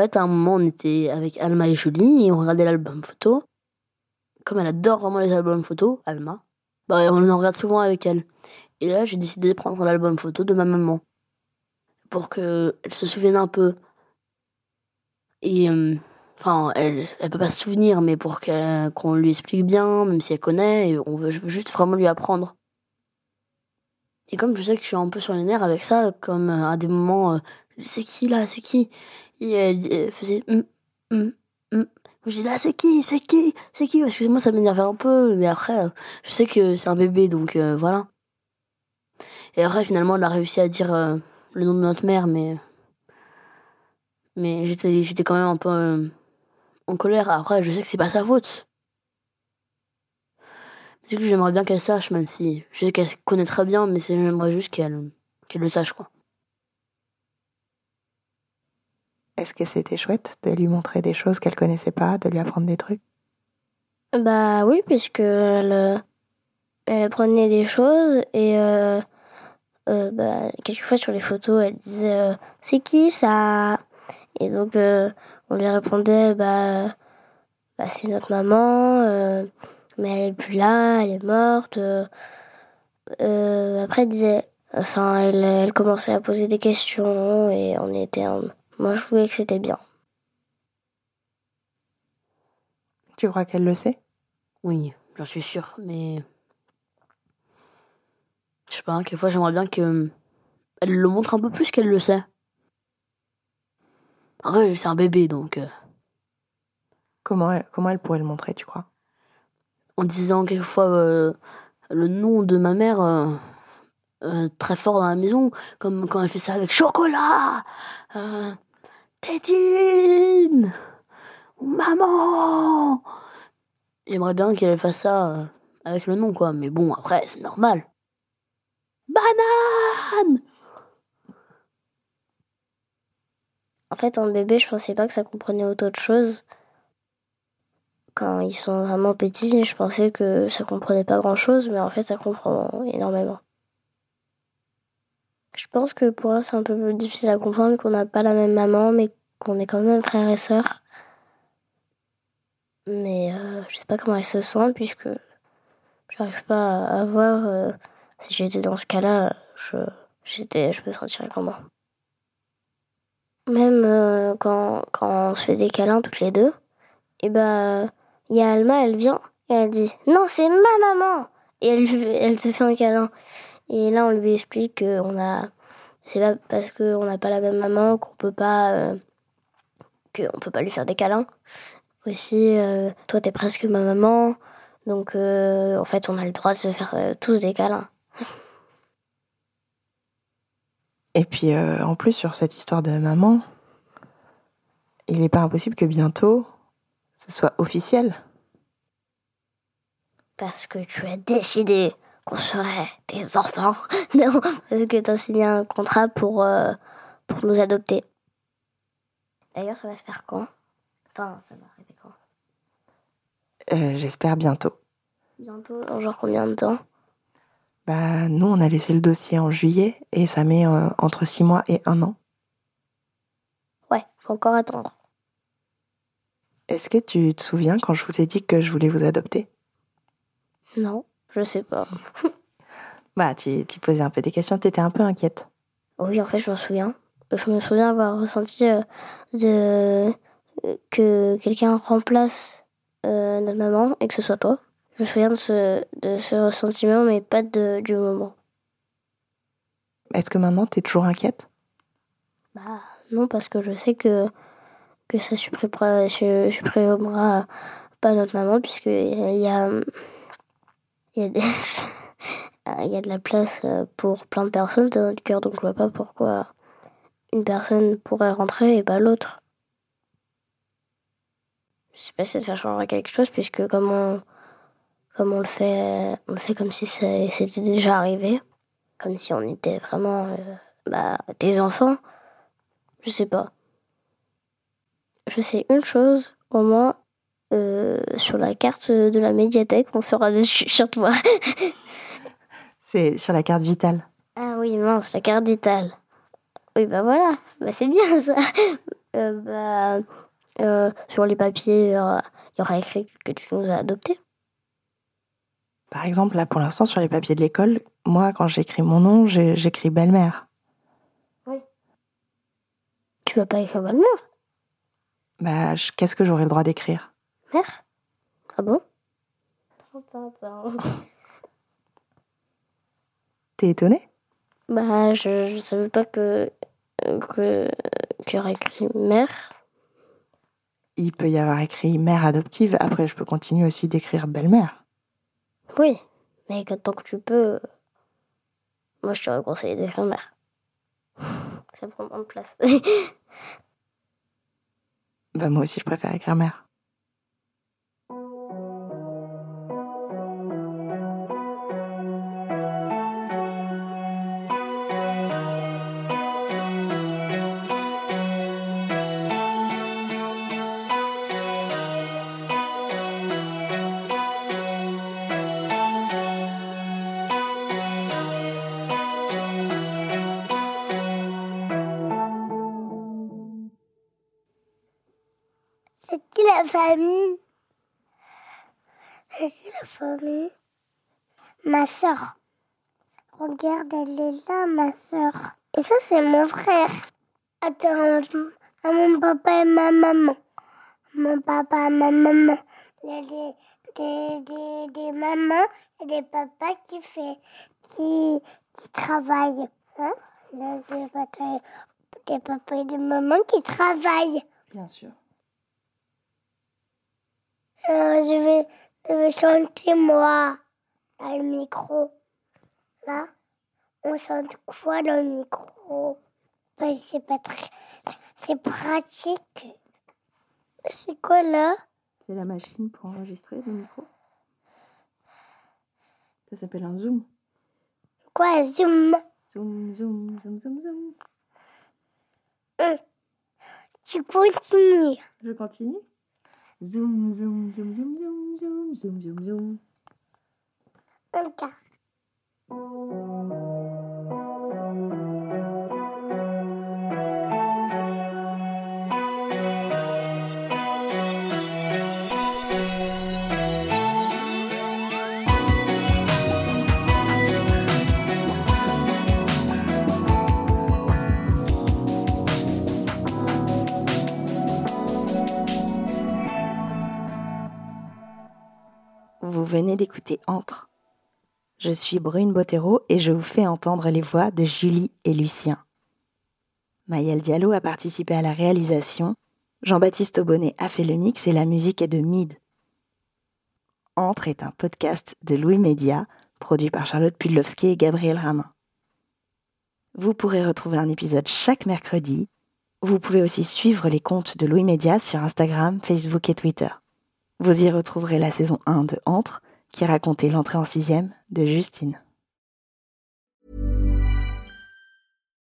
Fait, à un moment, on était avec Alma et Julie et on regardait l'album photo. Comme elle adore vraiment les albums photo, Alma, bah, on en regarde souvent avec elle. Et là, j'ai décidé de prendre l'album photo de ma maman pour qu'elle se souvienne un peu. Et euh, enfin, elle, elle peut pas se souvenir, mais pour qu'on lui explique bien, même si elle connaît, on veut, je veux juste vraiment lui apprendre. Et comme je sais que je suis un peu sur les nerfs avec ça, comme euh, à des moments, euh, c'est qui là, c'est qui? Et elle, faisait, hum, hum, hum. J'ai là, c'est qui, c'est qui, c'est qui? Excusez-moi, ça m'énervait un peu, mais après, je sais que c'est un bébé, donc voilà. Et après, finalement, elle a réussi à dire le nom de notre mère, mais mais j'étais quand même un peu euh, en colère. Après, je sais que c'est pas sa faute. C'est que j'aimerais bien qu'elle sache, même si je sais qu'elle connaît très bien, mais j'aimerais juste qu'elle qu'elle le sache, quoi. Est-ce que c'était chouette de lui montrer des choses qu'elle connaissait pas, de lui apprendre des trucs? Bah oui, puisque elle, elle prenait des choses et euh, euh, bah, quelquefois sur les photos, elle disait euh, c'est qui ça? Et donc euh, on lui répondait bah, bah c'est notre maman, mais elle est plus là, elle est morte. après elle disait, enfin elle, commençait à poser des questions et on était, moi je trouvais que c'était bien. Tu crois qu'elle le sait? Oui, j'en suis sûre, mais je sais pas, quelquefois j'aimerais bien qu'elle le montre un peu plus qu'elle le sait. Ah ouais, c'est un bébé donc. Euh. Comment, elle, comment elle pourrait le montrer, tu crois? En disant quelquefois euh, le nom de ma mère euh, très fort dans la maison, comme quand elle fait ça avec chocolat, Tétine maman. J'aimerais bien qu'elle fasse ça avec le nom, quoi. Mais bon, après, c'est normal. Banane En fait, en bébé, je pensais pas que ça comprenait autant de choses. Quand ils sont vraiment petits, je pensais que ça comprenait pas grand chose, mais en fait, ça comprend énormément. Je pense que pour eux, c'est un peu plus difficile à comprendre qu'on n'a pas la même maman, mais qu'on est quand même frères et sœurs. Mais euh, je sais pas comment elles se sentent, puisque j'arrive pas à voir. Euh, si j'étais dans ce cas-là, je, j'étais, je me sentirais comment Même euh, quand, quand on se fait des câlins toutes les deux, et eh ben, il y a Alma, elle vient et elle dit Non, c'est ma maman Et elle, elle se fait un câlin. Et là, on lui explique qu'on a. C'est pas parce qu'on n'a pas la même maman qu'on peut pas. Euh, qu'on peut pas lui faire des câlins. Aussi, euh, toi, t'es presque ma maman. Donc, en fait, on a le droit de se faire tous des câlins. Et puis euh, en plus sur cette histoire de maman, il n'est pas impossible que bientôt ce soit officiel. Parce que tu as décidé qu'on serait des enfants. Non, parce que tu as signé un contrat pour, euh, pour nous adopter. D'ailleurs, ça va se faire quand? Enfin, ça va arriver quand? Euh, J'espère bientôt. Bientôt genre combien de temps? Bah, nous, on a laissé le dossier en juillet et ça met euh, entre six mois et un an. Ouais, faut encore attendre. Est-ce que tu te souviens quand je vous ai dit que je voulais vous adopter? Non, je sais pas. bah, tu, tu, posais un peu des questions, t'étais un peu inquiète. Oui, en fait, je me souviens. Je me souviens avoir ressenti euh, de... que quelqu'un remplace euh, notre maman et que ce soit toi. Je me souviens de ce, de ce ressentiment, mais pas de, du moment. Est-ce que maintenant, tu es toujours inquiète? Bah non, parce que je sais que, que ça supprimera, supprimera pas notre maman, puisqu'il y a, il y, a il y a de la place pour plein de personnes dans notre cœur, donc je vois pas pourquoi une personne pourrait rentrer et pas l'autre. Je sais pas si ça changera quelque chose, puisque comme on on le fait, on le fait comme si c'était déjà arrivé, comme si on était vraiment euh, bah, des enfants. Je sais pas. Je sais une chose, au moins, euh, sur la carte de la médiathèque, on sera dessus sur toi. c'est sur la carte vitale. Ah oui, mince, la carte vitale. Oui, bah voilà, bah c'est bien ça. euh, bah, euh, sur les papiers, euh, il y aura écrit que tu nous as adoptés. Par exemple, là, pour l'instant, sur les papiers de l'école, moi, quand j'écris mon nom, j'écris belle-mère. Tu vas pas écrire belle-mère? Bah, qu'est-ce que j'aurais le droit d'écrire? Mère Ah bon? T'es étonné? Bah, je, je savais pas que que tu aurais écrit mère. Il peut y avoir écrit mère adoptive, après, je peux continuer aussi d'écrire belle-mère. Oui, mais tant que tu peux, moi je t'aurais conseillé d'écrire mère. Ça prend moins de place. Bah, moi aussi, je préfère écrire mère. La famille la famille Ma soeur. Regarde, elle est là, ma soeur. Et ça, c'est mon frère. Attends, à mon papa et ma maman. Mon papa et ma maman. Il y a des, des, des, des mamans et des papas qui, fait, qui, qui travaillent. Hein Il y a des des papas et des mamans qui travaillent. Bien sûr. Euh, je, vais, je vais chanter moi dans le micro. Là, on chante quoi dans le micro? C'est pas très. C'est pratique. C'est quoi là? C'est la machine pour enregistrer le micro. Ça s'appelle un zoom. Quoi, zoom? Zoom, zoom, zoom, zoom, zoom. Tu continues. Je continue? Zoom, zoom, zoom, zoom, zoom, zoom, zoom, zoom, zoom. Regarde. Vous venez d'écouter Entre. Je suis Brune Bottero et je vous fais entendre les voix de Julie et Lucien. Maëlle Diallo a participé à la réalisation, Jean-Baptiste Aubonnet a fait le mix et la musique est de Mid. Entre est un podcast de Louis Média, produit par Charlotte Pudlowski et Gabriel Ramin. Vous pourrez retrouver un épisode chaque mercredi. Vous pouvez aussi suivre les comptes de Louis Média sur Instagram, Facebook et Twitter. Vous y retrouverez la saison 1 de Entre, qui racontait l'entrée en sixième de Justine.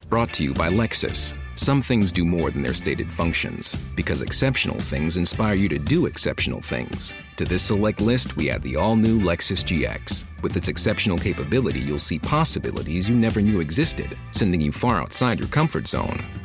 Brought to you by Lexus. Some things do more than their stated functions, because exceptional things inspire you to do exceptional things. To this select list, we add the all new Lexus GX. With its exceptional capability, you'll see possibilities you never knew existed, sending you far outside your comfort zone.